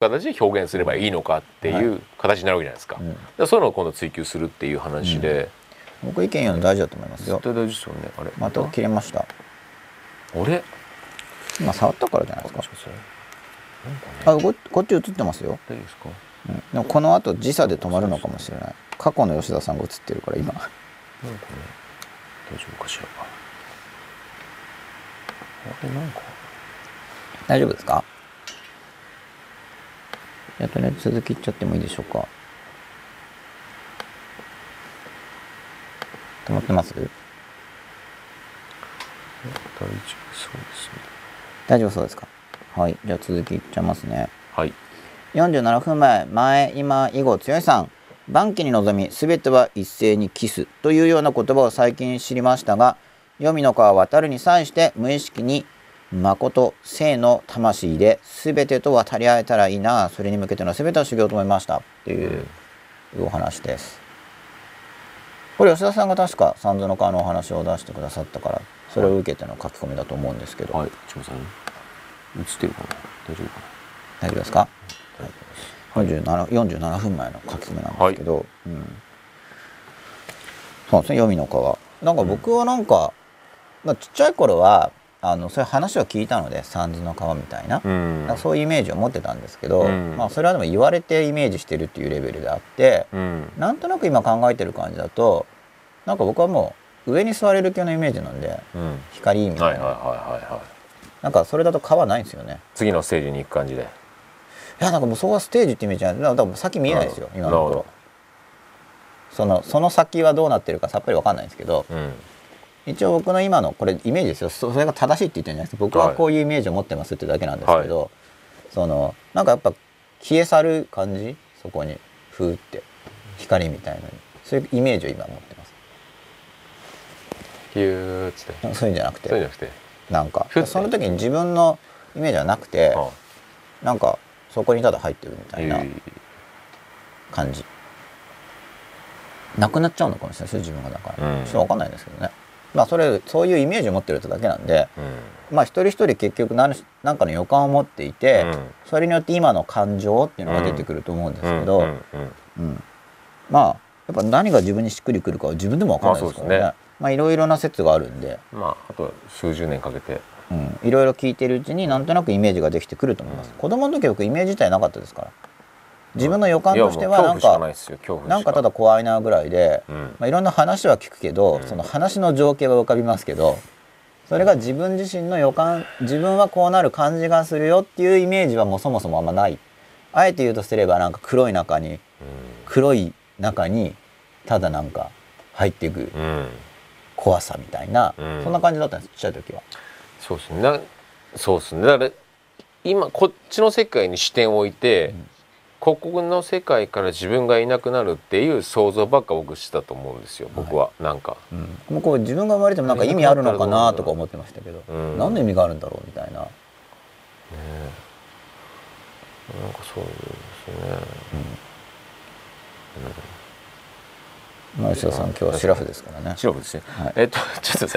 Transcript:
形で表現すればいいのかっていう形になるわけじゃないですか,、うん。そういうのを今度追求するっていう話で、僕意見言うの大事だと思いますよ。絶対大事ですよねあれ。また切れました。あれ？今触ったからじゃないですか。あここっち映ってますよ、大丈夫ですか？うん、でもこの後時差で止まるのかもしれない。過去の吉田さんが映ってるから今。なんかね。大丈夫かしら。あれなんか。大丈夫ですか？じゃあとりあえず続きいっちゃってもいいでしょうか。止まってます？大丈夫そうですね。大丈夫そうですか？はいじゃあ続きいっちゃいますね。はい。47分前前今以後強いさん。晩期に臨み全ては一斉にキスというような言葉を最近知りましたが黄泉の川渡るに際して無意識に誠生の魂で全てと渡り合えたらいいな。それに向けての全てを修行と思いました。っていうお話です。これ吉田さんが確か三途の川のお話を出してくださったからそれを受けての書き込みだと思うんですけど、はい。さん。映ってるかな？大丈夫か大丈夫ですか、はい、47, 47分前の書き込みなんですけど、うん、そうですね「読みの川」なんか僕はなんか、まあ、ちっちゃい頃はあのそういう話を聞いたので「三途の川」みたいな,、なうんそういうイメージを持ってたんですけど、うん。まあ、それはでも言われてイメージしてるっていうレベルであって、うん。なんとなく今考えてる感じだとなんか僕はもう上に座れる系のイメージなんでうん。光みたいな、はいはいはいはいはい。なんかそれだと川ないんですよね。次のステージに行く感じで。いやなんかもうそこはステージってイメージないだから先見えないですようん今のところ。そのその先はどうなってるかさっぱりわかんないんですけどうん一応僕の今のこれイメージですよ。そそれが正しいって言ってるんじゃないです僕はこういうイメージを持ってますってだけなんですけど、そのなんかやっぱ消え去る感じ？そこにふーって光みたいなそういうイメージを今持ってます。ヒューって。そういうんじゃなくて。そうなんか。その時に自分のイメージはなくてあなんかそこにただ入ってるみたいなえ。ー感じ。なくなっちゃうのかもしれないですよ自分がだから、うん。ちょっと分かんないですけどねまあそれそういうイメージを持ってるってだけなんでうん。まあ一人一人結局何し何かの予感を持っていて、うん。それによって今の感情っていうのが出てくると思うんですけど、まあやっぱ何が自分にしっくりくるかは自分でも分かんないですからね,、まあね。まあいろいろな説があるんで、うんまああと数十年かけて。うん、いろいろ聞いてるうちになんとなくイメージができてくると思います、うん。子供の時は僕イメージ自体なかったですから自分の予感としてはいなんかかなんかただ怖いなぐらいで、うん。まあ、いろんな話は聞くけど、うん。その話の情景は浮かびますけどそれが自分自身の予感自分はこうなる感じがするよっていうイメージはもうそもそもあんまない。あえて言うとすればなんか黒い中に黒い中にただなんか入っていくうん。うん怖さみたいな、うん。そんな感じだったんですちっちゃい時は。そうですね。なそうですね。だから今こっちの世界に視点を置いて、ここの世界から自分がいなくなるっていう想像ばっか僕してたと思うんですよ僕は、なんか。もうこう自分が生まれてもなんか意味あるのかなとか思ってましたけど、うん何の意味があるんだろうみたいな。なんかそうですね、まあ吉田さん今日はシラフですからね。シロフですね、はい。えっとちょっとさ